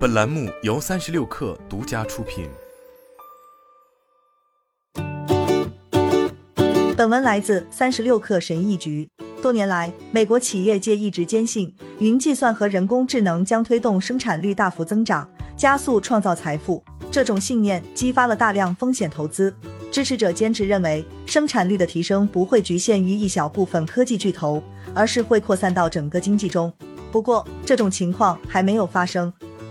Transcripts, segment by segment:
本栏目由三十六氪独家出品。本文来自三十六氪神译局。多年来，美国企业界一直坚信，云计算和人工智能将推动生产率大幅增长，加速创造财富。这种信念激发了大量风险投资。支持者坚持认为，生产率的提升不会局限于一小部分科技巨头，而是会扩散到整个经济中。不过，这种情况还没有发生。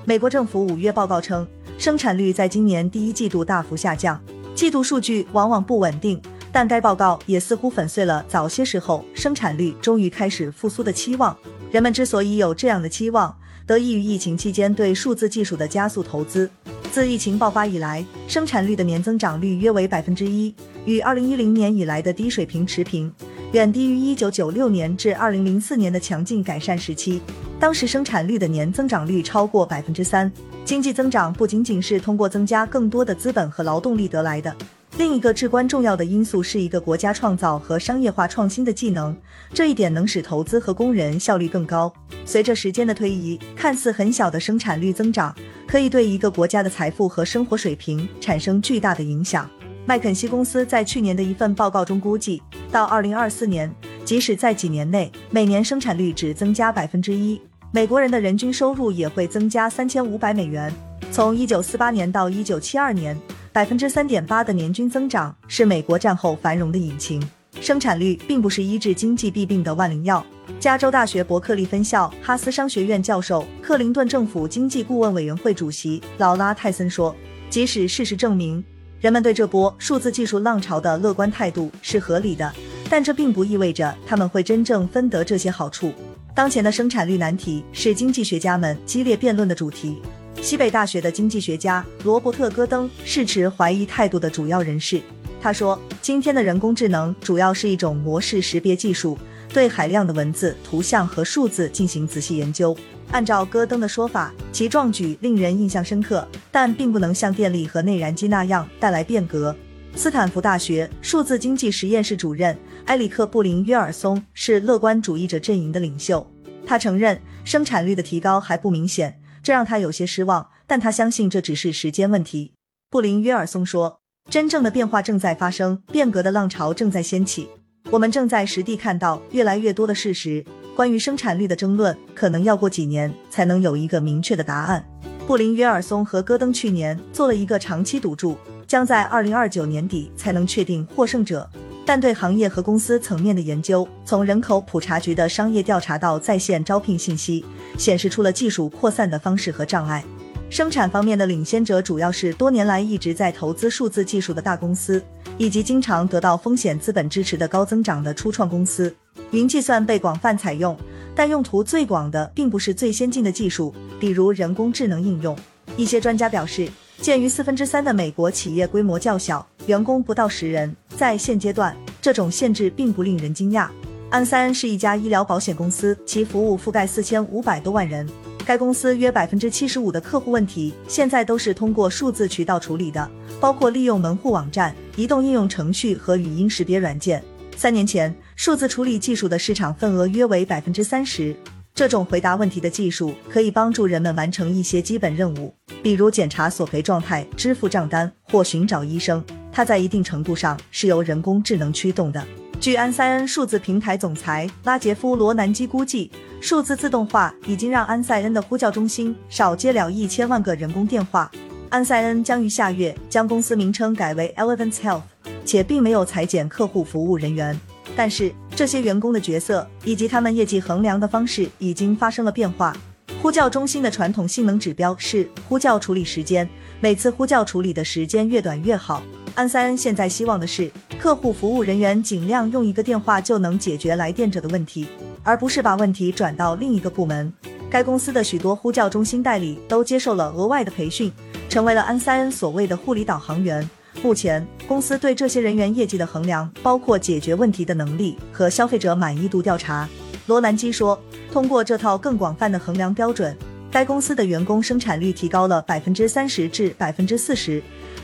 美国政府五月报告称，生产率在今年第一季度大幅下降，季度数据往往不稳定。但该报告也似乎粉碎了早些时候生产率终于开始复苏的期望。人们之所以有这样的期望，得益于疫情期间对数字技术的加速投资。自疫情爆发以来，生产率的年增长率约为百分之一，与二零一零年以来的低水平持平，远低于一九九六年至二零零四年的强劲改善时期。当时生产率的年增长率超过百分之三。经济增长不仅仅是通过增加更多的资本和劳动力得来的，另一个至关重要的因素是一个国家创造和商业化创新的技能，这一点能使投资和工人效率更高。随着时间的推移，看似很小的生产率增长。可以对一个国家的财富和生活水平产生巨大的影响。麦肯锡公司在去年的一份报告中估计，到二零二四年，即使在几年内每年生产率只增加百分之一，美国人的人均收入也会增加三千五百美元。从一九四八年到一九七二年，百分之三点八的年均增长是美国战后繁荣的引擎。生产率并不是医治经济弊病的万灵药。加州大学伯克利分校哈斯商学院教授、克林顿政府经济顾问委员会主席劳拉·泰森说：“即使事实证明人们对这波数字技术浪潮的乐观态度是合理的，但这并不意味着他们会真正分得这些好处。当前的生产率难题是经济学家们激烈辩论的主题。西北大学的经济学家罗伯特·戈登是持怀疑态度的主要人士。他说：‘今天的人工智能主要是一种模式识别技术。’”对海量的文字、图像和数字进行仔细研究。按照戈登的说法，其壮举令人印象深刻，但并不能像电力和内燃机那样带来变革。斯坦福大学数字经济实验室主任埃里克·布林约尔松是乐观主义者阵营的领袖。他承认生产率的提高还不明显，这让他有些失望，但他相信这只是时间问题。布林约尔松说：“真正的变化正在发生，变革的浪潮正在掀起。”我们正在实地看到越来越多的事实。关于生产率的争论，可能要过几年才能有一个明确的答案。布林约尔松和戈登去年做了一个长期赌注，将在二零二九年底才能确定获胜者。但对行业和公司层面的研究，从人口普查局的商业调查到在线招聘信息，显示出了技术扩散的方式和障碍。生产方面的领先者主要是多年来一直在投资数字技术的大公司，以及经常得到风险资本支持的高增长的初创公司。云计算被广泛采用，但用途最广的并不是最先进的技术，比如人工智能应用。一些专家表示，鉴于四分之三的美国企业规模较小，员工不到十人，在现阶段，这种限制并不令人惊讶。安三是一家医疗保险公司，其服务覆盖四千五百多万人。该公司约百分之七十五的客户问题现在都是通过数字渠道处理的，包括利用门户网站、移动应用程序和语音识别软件。三年前，数字处理技术的市场份额约为百分之三十。这种回答问题的技术可以帮助人们完成一些基本任务，比如检查索赔状态、支付账单或寻找医生。它在一定程度上是由人工智能驱动的。据安塞恩数字平台总裁拉杰夫·罗南基估计，数字自动化已经让安塞恩的呼叫中心少接了一千万个人工电话。安塞恩将于下月将公司名称改为 Elevance Health，且并没有裁减客户服务人员。但是，这些员工的角色以及他们业绩衡量的方式已经发生了变化。呼叫中心的传统性能指标是呼叫处理时间，每次呼叫处理的时间越短越好。安塞恩现在希望的是，客户服务人员尽量用一个电话就能解决来电者的问题，而不是把问题转到另一个部门。该公司的许多呼叫中心代理都接受了额外的培训，成为了安塞恩所谓的护理导航员。目前，公司对这些人员业绩的衡量包括解决问题的能力和消费者满意度调查。罗兰基说，通过这套更广泛的衡量标准，该公司的员工生产率提高了百分之三十至百分之四十。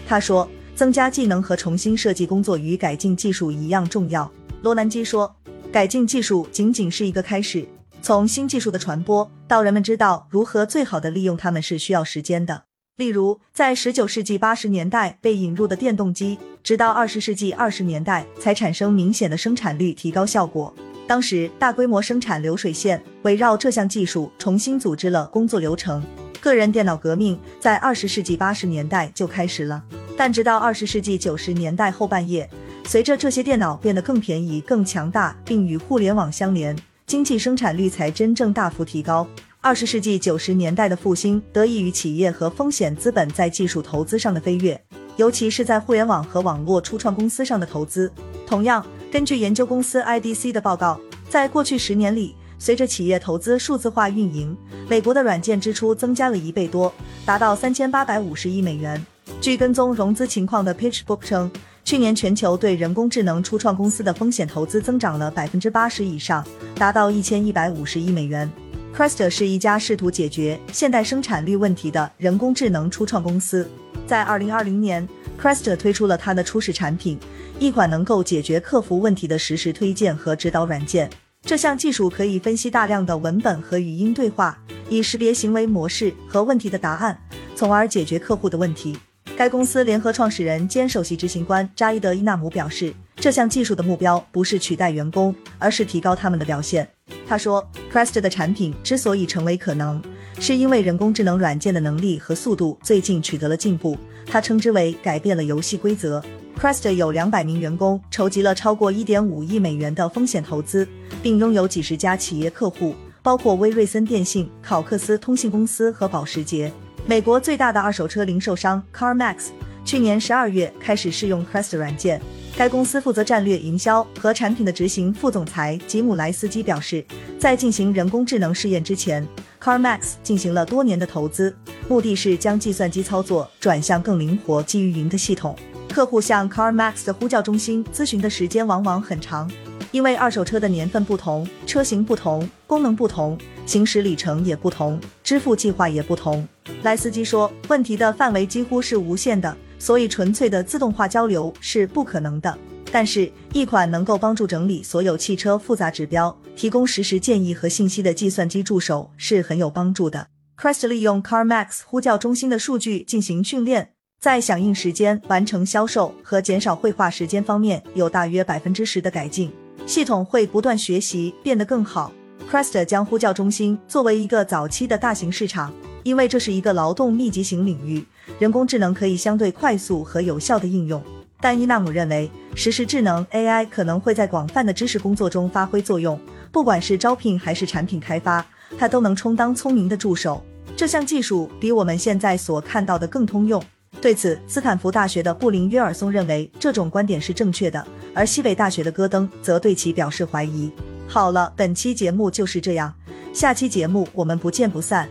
他说。增加技能和重新设计工作与改进技术一样重要。罗南基说：“改进技术仅仅是一个开始，从新技术的传播到人们知道如何最好的利用它们，是需要时间的。例如，在十九世纪八十年代被引入的电动机，直到二十世纪二十年代才产生明显的生产率提高效果。当时，大规模生产流水线围绕这项技术重新组织了工作流程。个人电脑革命在二十世纪八十年代就开始了，但直到二十世纪九十年代后半叶，随着这些电脑变得更便宜、更强大，并与互联网相连，经济生产率才真正大幅提高。二十世纪九十年代的复兴得益于企业和风险资本在技术投资上的飞跃，尤其是在互联网和网络初创公司上的投资。同样，根据研究公司 IDC 的报告，在过去十年里，随着企业投资数字化运营，美国的软件支出增加了一倍多，达到三千八百五十亿美元。据跟踪融资情况的 PitchBook 称，去年全球对人工智能初创公司的风险投资增长了百分之八十以上，达到一千一百五十亿美元。Crest 是一家试图解决现代生产率问题的人工智能初创公司。在二零二零年，Crest 推出了它的初始产品，一款能够解决客服问题的实时推荐和指导软件。这项技术可以分析大量的文本和语音对话，以识别行为模式和问题的答案，从而解决客户的问题。该公司联合创始人兼首席执行官扎伊德·伊纳姆表示，这项技术的目标不是取代员工，而是提高他们的表现。他说，Crest 的产品之所以成为可能，是因为人工智能软件的能力和速度最近取得了进步。他称之为改变了游戏规则。Crest 有两百名员工，筹集了超过一点五亿美元的风险投资，并拥有几十家企业客户，包括威瑞森电信、考克斯通信公司和保时捷。美国最大的二手车零售商 CarMax 去年十二月开始试用 Crest 软件。该公司负责战略营销和产品的执行副总裁吉姆莱斯基表示，在进行人工智能试验之前，CarMax 进行了多年的投资，目的是将计算机操作转向更灵活、基于云的系统。客户向 CarMax 的呼叫中心咨询的时间往往很长，因为二手车的年份不同、车型不同、功能不同、行驶里程也不同、支付计划也不同。莱斯基说，问题的范围几乎是无限的。所以，纯粹的自动化交流是不可能的。但是，一款能够帮助整理所有汽车复杂指标、提供实时建议和信息的计算机助手是很有帮助的。Crest 利用 CarMax 呼叫中心的数据进行训练，在响应时间、完成销售和减少绘画时间方面有大约百分之十的改进。系统会不断学习，变得更好。Crest 将呼叫中心作为一个早期的大型市场，因为这是一个劳动密集型领域。人工智能可以相对快速和有效的应用，但伊纳姆认为，实时智能 AI 可能会在广泛的知识工作中发挥作用，不管是招聘还是产品开发，它都能充当聪明的助手。这项技术比我们现在所看到的更通用。对此，斯坦福大学的布林约尔松认为这种观点是正确的，而西北大学的戈登则对其表示怀疑。好了，本期节目就是这样，下期节目我们不见不散。